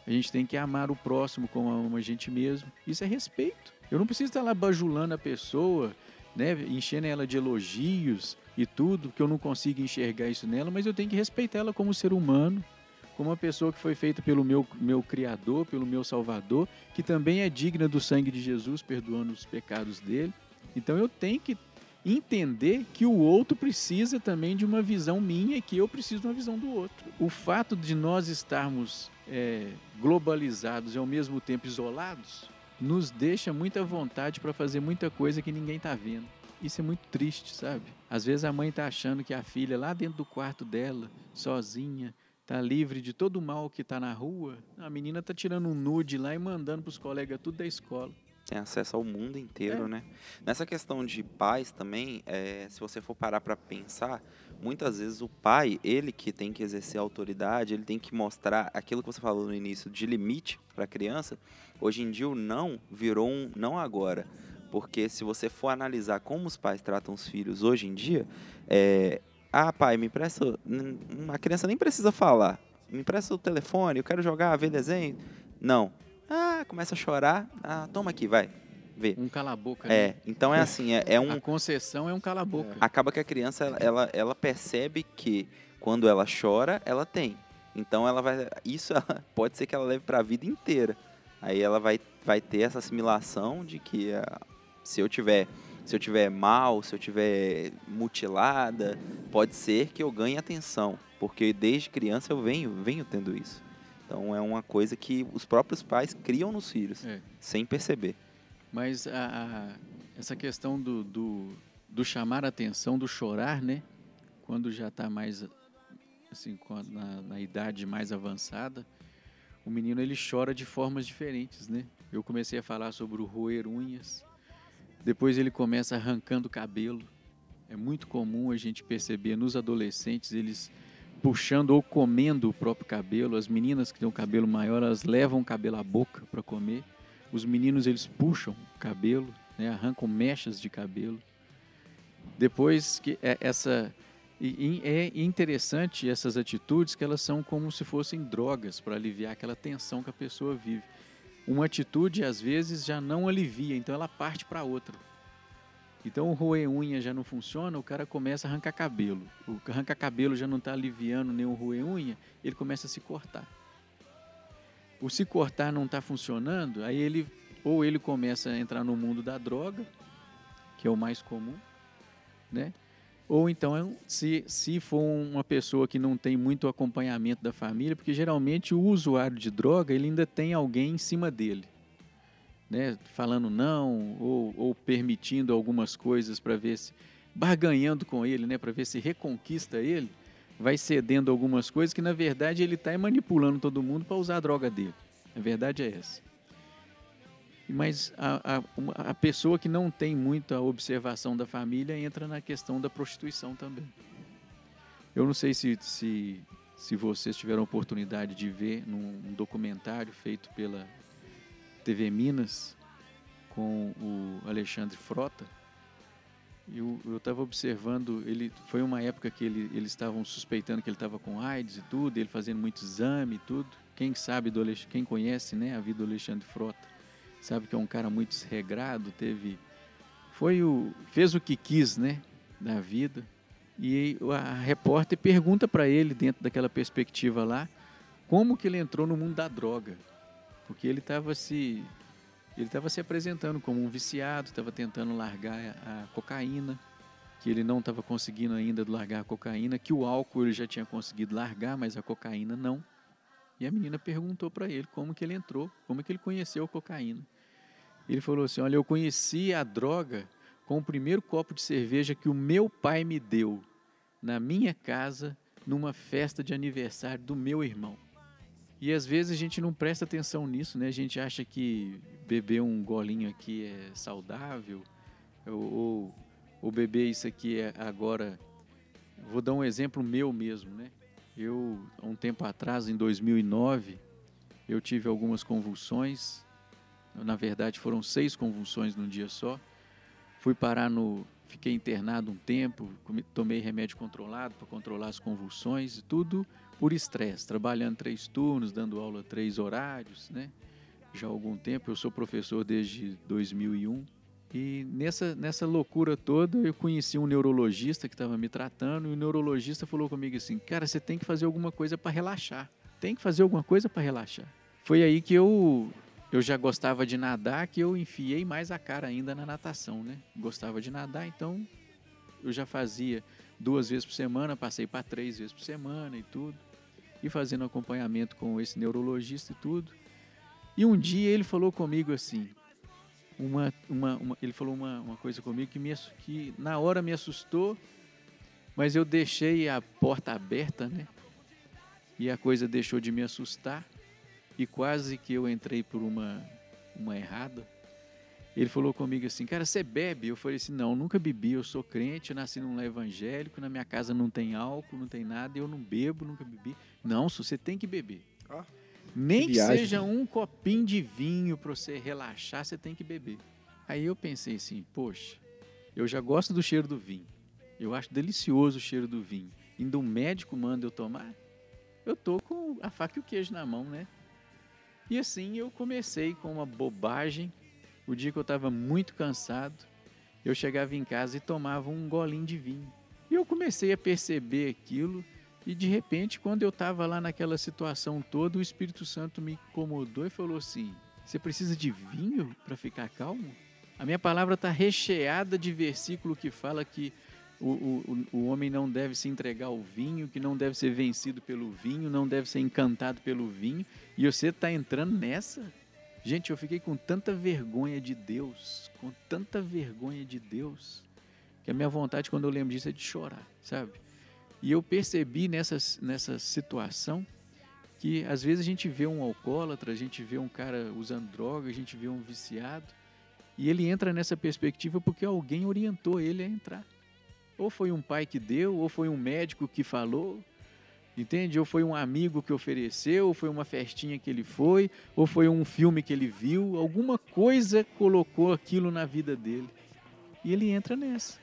A gente tem que amar o próximo como a gente mesmo. Isso é respeito. Eu não preciso estar lá bajulando a pessoa, né, enchendo ela de elogios e tudo, que eu não consigo enxergar isso nela, mas eu tenho que respeitar ela como ser humano, como uma pessoa que foi feita pelo meu, meu Criador, pelo meu Salvador, que também é digna do sangue de Jesus, perdoando os pecados dele. Então eu tenho que entender que o outro precisa também de uma visão minha e que eu preciso de uma visão do outro. O fato de nós estarmos é, globalizados e ao mesmo tempo isolados nos deixa muita vontade para fazer muita coisa que ninguém está vendo. Isso é muito triste, sabe? Às vezes a mãe está achando que a filha lá dentro do quarto dela, sozinha, tá livre de todo o mal que está na rua. A menina tá tirando um nude lá e mandando para os colegas tudo da escola. Tem acesso ao mundo inteiro, É. né? Nessa questão de pais também, é, se você for parar para pensar, muitas vezes o pai, ele que tem que exercer a autoridade, ele tem que mostrar aquilo que você falou no início de limite para a criança. Hoje em dia o não virou um não agora. Porque se você for analisar como os pais tratam os filhos hoje em dia, é, ah, pai, me empresta. A criança nem precisa falar. Me empresta o telefone, eu quero jogar, ver desenho. Não. Ah, começa a chorar. Ah, toma aqui, vai. Vê. Um cala-boca. né? É, então é assim, é, é um. A concessão é um cala-boca. Acaba que a criança, ela- ela, ela percebe que quando ela chora, ela tem. Então ela vai. Isso ela- pode ser que ela leve para a vida inteira. Aí ela vai, vai ter essa assimilação de que ah, se eu tiver. Se eu tiver mal, se eu tiver mutilada, pode ser que eu ganhe atenção, porque desde criança eu venho, venho tendo isso. Então é uma coisa que os próprios pais criam nos filhos, É. sem perceber. Mas a, a- essa questão do, do, do chamar a atenção, do chorar, né? Quando já está mais assim, na, na idade mais avançada, o menino ele chora de formas diferentes, né? Eu comecei a falar sobre o roer unhas, depois ele começa arrancando cabelo. É muito comum a gente perceber nos adolescentes eles puxando ou comendo o próprio cabelo. As meninas que têm o cabelo maior, elas levam o cabelo à boca para comer. Os meninos eles puxam o cabelo, né, arrancam mechas de cabelo. Depois que é- essa e é interessante essas atitudes que elas são como se fossem drogas para aliviar aquela tensão que a pessoa vive. Uma atitude às vezes já não alivia, então ela parte para outra. Então o roer unha já não funciona, o cara começa a arrancar cabelo. O arrancar cabelo já não está aliviando nem o roer unha, ele começa a se cortar. O se cortar não está funcionando, aí ele ou ele começa a entrar no mundo da droga, que é o mais comum, né? Ou então, se, se for uma pessoa que não tem muito acompanhamento da família, porque geralmente o usuário de droga, ele ainda tem alguém em cima dele, né? Falando não, ou, ou permitindo algumas coisas para ver se... barganhando com ele, né? Para ver se reconquista ele, vai cedendo algumas coisas que, na verdade, ele está manipulando todo mundo para usar a droga dele. A verdade é essa. Mas a, a, a pessoa que não tem muita observação da família entra na questão da prostituição também. Eu não sei se, se, se vocês tiveram oportunidade de ver num documentário feito pela TV com o Alexandre Frota. Eu estava observando, ele foi uma época que ele, eles estavam suspeitando que ele estava com AIDS e tudo, ele fazendo muito exame e tudo. Quem sabe do quem conhece, né, a vida do Alexandre Frota sabe que é um cara muito desregrado, teve foi o fez o que quis, né, da vida. E a repórter pergunta para ele dentro daquela perspectiva lá, como que ele entrou no mundo da droga? Porque ele estava se ele estava se apresentando como um viciado, estava tentando largar a cocaína, que ele não estava conseguindo ainda largar a cocaína, que o álcool ele já tinha conseguido largar, mas a cocaína não. E a menina perguntou para ele como que ele entrou, como que ele conheceu a cocaína. Ele falou assim: Olha, eu conheci a droga com o primeiro copo de cerveja que o meu pai me deu na minha casa, numa festa de aniversário do meu irmão. E às vezes a gente não presta atenção nisso, né? A gente acha que beber um golinho aqui é saudável, ou, ou, ou beber isso aqui é agora. Vou dar um exemplo meu mesmo, né? Eu, há um tempo atrás, em 2009, eu tive algumas convulsões. Na verdade, foram seis convulsões num dia só. Fui parar no. Fiquei internado um tempo, tomei remédio controlado para controlar as convulsões e tudo por estresse, trabalhando três turnos, dando aula três horários, né? Já há algum tempo, eu sou professor desde 2001 e nessa, nessa loucura toda, eu conheci um neurologista que estava me tratando, e o neurologista falou comigo assim: Cara, você tem que fazer alguma coisa para relaxar. Tem que fazer alguma coisa para relaxar. Foi aí que eu, eu já gostava de nadar, que eu enfiei mais a cara ainda na natação, né? Gostava de nadar, então eu já fazia duas vezes por semana, passei para três vezes por semana e tudo. E fazendo acompanhamento com esse neurologista e tudo. E um dia ele falou comigo assim: uma, uma, uma, ele falou uma, uma coisa comigo que, me, que na hora me assustou, mas eu deixei a porta aberta, né? E a coisa deixou de me assustar e quase que eu entrei por uma, uma errada. Ele falou comigo assim, cara, você bebe? Eu falei assim, não, nunca bebi, eu sou crente, eu nasci num lar evangélico, na minha casa não tem álcool, não tem nada, eu não bebo, nunca bebi. Não, você tem que beber. Ah. Nem que, que seja um copinho de vinho para você relaxar, você tem que beber. Aí eu pensei assim, poxa, eu já gosto do cheiro do vinho. Eu acho delicioso o cheiro do vinho. Ainda um médico manda eu tomar. Eu tô com a faca e o queijo na mão, né? E assim eu comecei com uma bobagem. O dia que eu estava muito cansado, eu chegava em casa e tomava um golinho de vinho. E eu comecei a perceber aquilo e de repente, quando eu estava lá naquela situação toda, o Espírito Santo me incomodou e falou assim: Você precisa de vinho para ficar calmo? A minha palavra está recheada de versículo que fala que o, o, o homem não deve se entregar ao vinho, que não deve ser vencido pelo vinho, não deve ser encantado pelo vinho. E você está entrando nessa? Gente, eu fiquei com tanta vergonha de Deus, com tanta vergonha de Deus, que a minha vontade quando eu lembro disso é de chorar, sabe? E eu percebi nessa, nessa situação que às vezes a gente vê um alcoólatra, a gente vê um cara usando droga, a gente vê um viciado, e ele entra nessa perspectiva porque alguém orientou ele a entrar. Ou foi um pai que deu, ou foi um médico que falou, entende? Ou foi um amigo que ofereceu, ou foi uma festinha que ele foi, ou foi um filme que ele viu, alguma coisa colocou aquilo na vida dele. E ele entra nessa.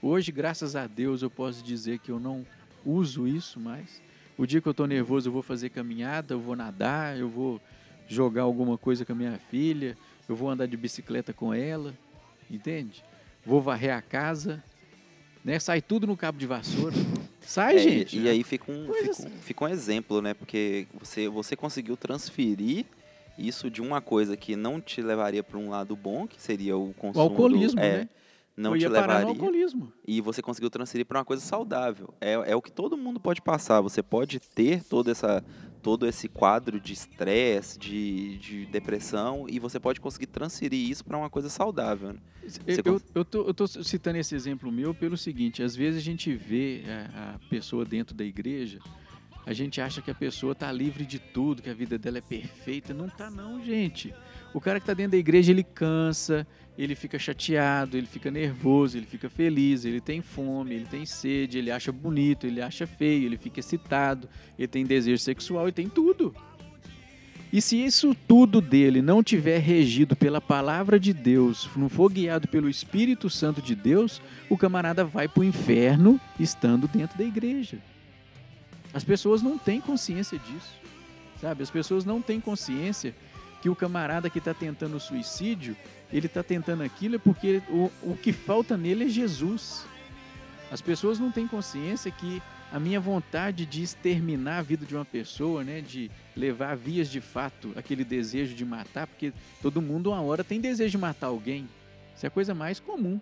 Hoje, graças a Deus, eu posso dizer que eu não uso isso mais. O dia que eu estou nervoso, eu vou fazer caminhada, eu vou nadar, eu vou jogar alguma coisa com a minha filha, eu vou andar de bicicleta com ela, entende? Vou varrer a casa, né? Sai tudo no cabo de vassoura. Sai, é, gente. E, e aí fica um, fica, assim. fica um exemplo, né? Porque você, você conseguiu transferir isso de uma coisa que não te levaria para um lado bom, que seria o O consumo. alcoolismo, do, é, né? Não te levaria. E você conseguiu transferir para uma coisa saudável. É, é o que todo mundo pode passar. Você pode ter toda essa, todo esse quadro de estresse, de, de depressão, e você pode conseguir transferir isso para uma coisa saudável. né? Eu, eu, eu, tô, eu tô citando esse exemplo meu pelo seguinte: às vezes a gente vê a, a pessoa dentro da igreja, a gente acha que a pessoa está livre de tudo, que a vida dela é perfeita. Não tá, não, gente. O cara que está dentro da igreja, ele cansa, ele fica chateado, ele fica nervoso, ele fica feliz, ele tem fome, ele tem sede, ele acha bonito, ele acha feio, ele fica excitado, ele tem desejo sexual, ele tem tudo. E se isso tudo dele não tiver regido pela palavra de Deus, não for guiado pelo Espírito Santo de Deus, o camarada vai para o inferno estando dentro da igreja. As pessoas não têm consciência disso, sabe? As pessoas não têm consciência que o camarada que está tentando o suicídio, ele está tentando aquilo é porque o, o que falta nele é Jesus. As pessoas não têm consciência que a minha vontade de exterminar a vida de uma pessoa, né, de levar vias de fato aquele desejo de matar, porque todo mundo uma hora tem desejo de matar alguém. Isso é a coisa mais comum,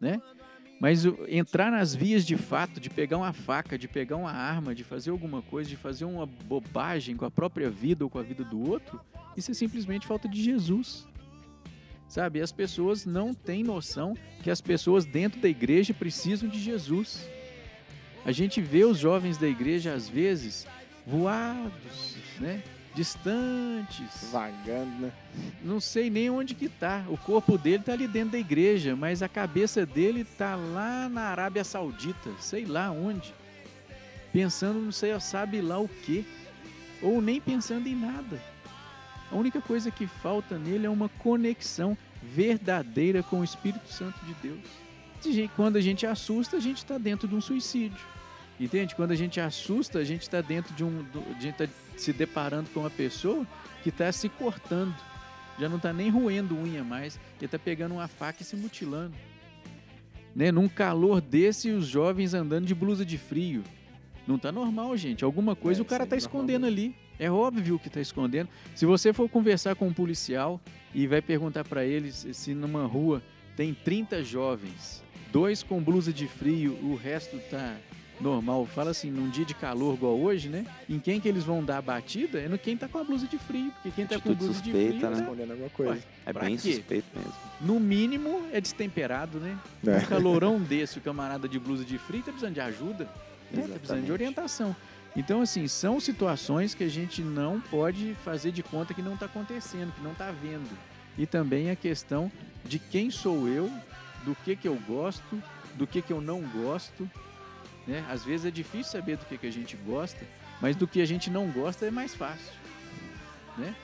né? Mas entrar nas vias de fato, de pegar uma faca, de pegar uma arma, de fazer alguma coisa, de fazer uma bobagem com a própria vida ou com a vida do outro, isso é simplesmente falta de Jesus. Sabe? As pessoas não têm noção que as pessoas dentro da igreja precisam de Jesus. A gente vê os jovens da igreja, às vezes, voados, né? Distantes, Vagando, né? não sei nem onde que tá. O corpo dele tá ali dentro da igreja, mas a cabeça dele tá lá na Arábia Saudita, sei lá onde. Pensando não sei, sabe lá o quê. Ou nem pensando em nada. A única coisa que falta nele é uma conexão verdadeira com o Espírito Santo de Deus. Quando a gente assusta, a gente está dentro de um suicídio. Entende? Quando a gente assusta, a gente está dentro de um. A gente está se deparando com uma pessoa que está se cortando. Já não está nem roendo unha mais. Ele está pegando uma faca e se mutilando. Né? Num calor desse, os jovens andando de blusa de frio. Não tá normal, gente. Alguma coisa É, o cara isso tá escondendo normal. ali. É óbvio que tá escondendo. Se você for conversar com um policial e vai perguntar para ele se se numa rua tem 30 jovens, dois com blusa de frio, o resto tá normal. Fala assim, num dia de calor igual hoje, né? Em quem que eles vão dar a batida? É no quem tá com a blusa de frio, porque quem tá com Atitude blusa de suspeita, frio, né? tá- Escondendo alguma coisa. Ué, É Pra bem quê? suspeito mesmo. no mínimo é destemperado, né? É. Um calorão desse, o camarada de blusa de frio tá precisando de ajuda, né? tá precisando de orientação. Então, assim, são situações que a gente não pode fazer de conta que não está acontecendo, que não está vendo. E também a questão de quem sou eu, do que, que eu gosto, do que, que eu não gosto. Né? Às vezes é difícil saber do que, que a gente gosta, mas do que a gente não gosta é mais fácil. Né?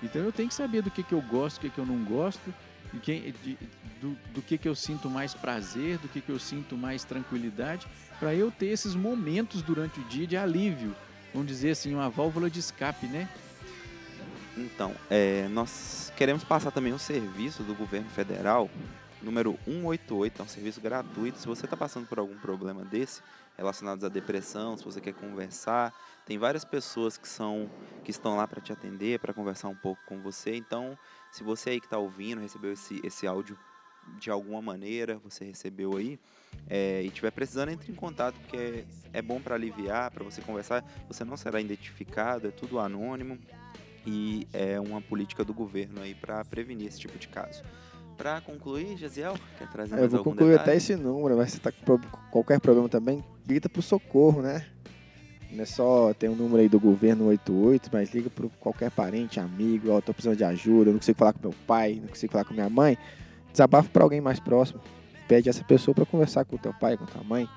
Então eu tenho que saber do que, que eu gosto, do que, que eu não gosto, de quem, de- do, do que, que eu sinto mais prazer, do que, que eu sinto mais tranquilidade, para eu ter esses momentos durante o dia de alívio. Vamos dizer assim, uma válvula de escape, né? Então, é, nós queremos passar também um serviço do governo federal, número 188, é um serviço gratuito. Se você está passando por algum problema desse, relacionados à depressão, se você quer conversar, tem várias pessoas que são que estão lá para te atender, para conversar um pouco com você. Então, se você aí que está ouvindo recebeu esse, esse áudio de alguma maneira, você recebeu aí, é, e estiver precisando, entre em contato, porque é, é bom para aliviar, para você conversar. Você não será identificado, é tudo anônimo e é uma política do governo aí para prevenir esse tipo de caso. Para concluir, Jaziel, quer trazer Eu mais vou algum concluir detalhe? até esse número, mas se tá com qualquer problema também, grita pro socorro, né? Não é só tem um número aí do governo 88, mas liga pro qualquer parente, amigo, ó, tô precisando de ajuda, não consigo falar com meu pai, não consigo falar com minha mãe. Desabafa pra alguém mais próximo. Pede essa pessoa pra conversar com o teu pai, com a tua mãe,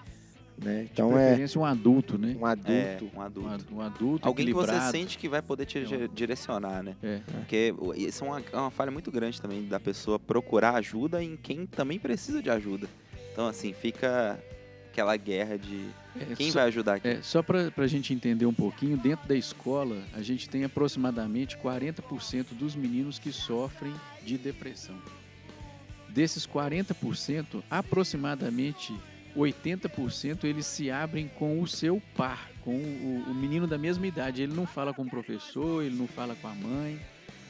né? Então de é preferência um adulto, né? um adulto. É, um adulto. ad- um adulto Alguém que você sente que vai poder te É. direcionar, né? É. Porque isso é uma, é uma falha muito grande também da pessoa procurar ajuda em quem também precisa de ajuda. Então, assim, fica aquela guerra de É, quem só- vai ajudar aqui. É, só para a gente entender um pouquinho, dentro da escola a gente tem aproximadamente 40% dos meninos que sofrem de depressão. Desses 40%, aproximadamente 80% eles se abrem com o seu par, com o, o menino da mesma idade. Ele não fala com o professor, ele não fala com a mãe,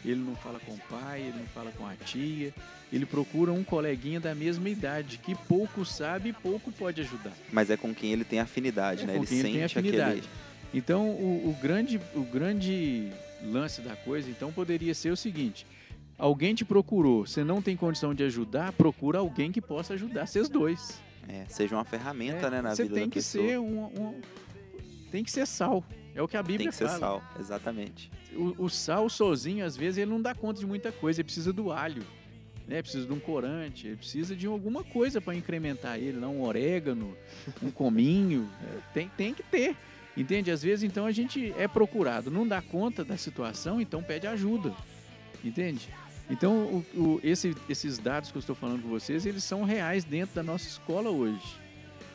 ele não fala com o pai, ele não fala com a tia, ele procura um coleguinha da mesma idade, que pouco sabe e pouco pode ajudar. Mas é com quem ele tem afinidade, É né? com Ele quem ele tem sente afinidade. aquele. Então, o, o grande, o grande lance da coisa, então, poderia ser o seguinte: alguém te procurou, você não tem condição de ajudar, procura alguém que possa ajudar vocês dois. É, seja uma ferramenta, É, né, na você vida tem da que pessoa. ser um, um- tem que ser sal. É o que a Tem Bíblia que ser fala. sal, exatamente. O, o sal sozinho, às vezes, ele não dá conta de muita coisa. Ele precisa do alho, né? Precisa de um corante, ele precisa de alguma coisa para incrementar ele, não um orégano, um cominho. É, tem, tem que ter. Entende? Às vezes, então, a gente é procurado, não dá conta da situação, então pede ajuda. Entende? Então, o- o- esse- esses dados que eu estou falando com vocês, eles são reais dentro da nossa escola hoje.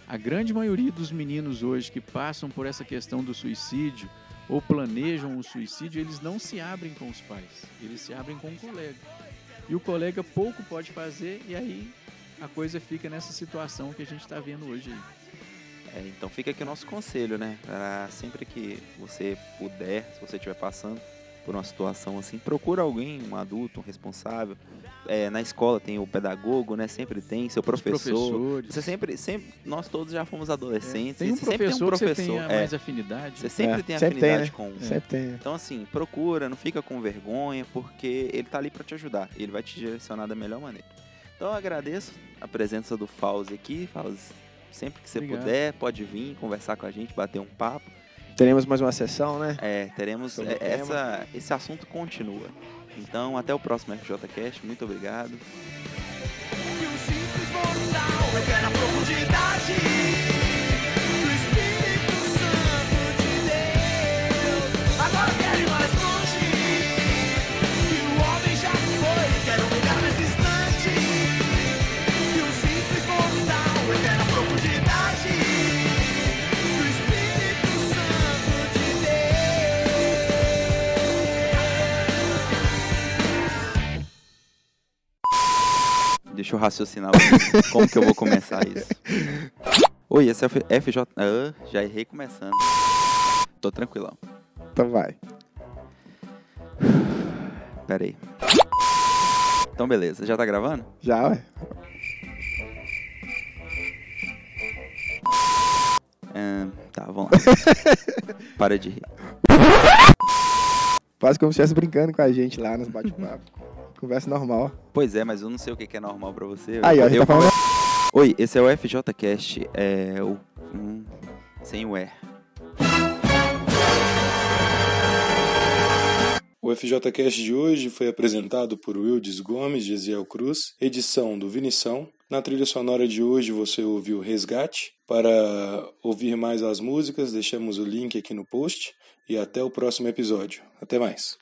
A grande maioria dos meninos hoje que passam por essa questão do suicídio ou planejam o suicídio, eles não se abrem com os pais, eles se abrem com o colega. E o colega pouco pode fazer, e aí a coisa fica nessa situação que a gente está vendo hoje. É, então fica aqui o nosso conselho, né? Pra sempre que você puder, se você estiver passando por uma situação assim, procura alguém, um adulto, um responsável. É, na escola tem o pedagogo, né? Sempre tem, seu professor. Você sempre, sempre, nós todos já fomos adolescentes. tem um e sempre professor, que você professor. tenha é, mais afinidade. você sempre É, tem sempre tem, afinidade né? com um. Sempre tem. Então, assim, procura, não fica com vergonha, porque ele tá ali pra te ajudar. Ele vai te direcionar da melhor maneira. Então, eu agradeço a presença do Fauzi aqui. Fauzi, sempre que você Obrigado. puder, pode vir conversar com a gente, bater um papo. Teremos mais uma sessão, né? É, teremos. É, essa, esse assunto continua. Então, até o próximo FJCast. Muito obrigado. Deixa eu raciocinar como que eu vou começar isso. Oi, esse é o FJ. Ah, já errei começando. Tô tranquilão. Então vai. Pera aí. Então, beleza. Já tá gravando? Já, ué. Ahn, tá, vamos lá. Para de rir. Quase como se estivesse brincando com a gente lá nos bate-papos. Conversa normal. Pois é, mas eu não sei o que que é normal pra você. Aí, ó, gente eu tá falando. Oi, esse é o FJCast. É o. hum, sem o E. O FJCast de hoje foi apresentado por Wildes Gomes de Eziel Cruz, edição do Vinição. Na trilha sonora de hoje você ouviu Resgate. Para ouvir mais as músicas, deixamos o link aqui no post e até o próximo episódio. Até mais.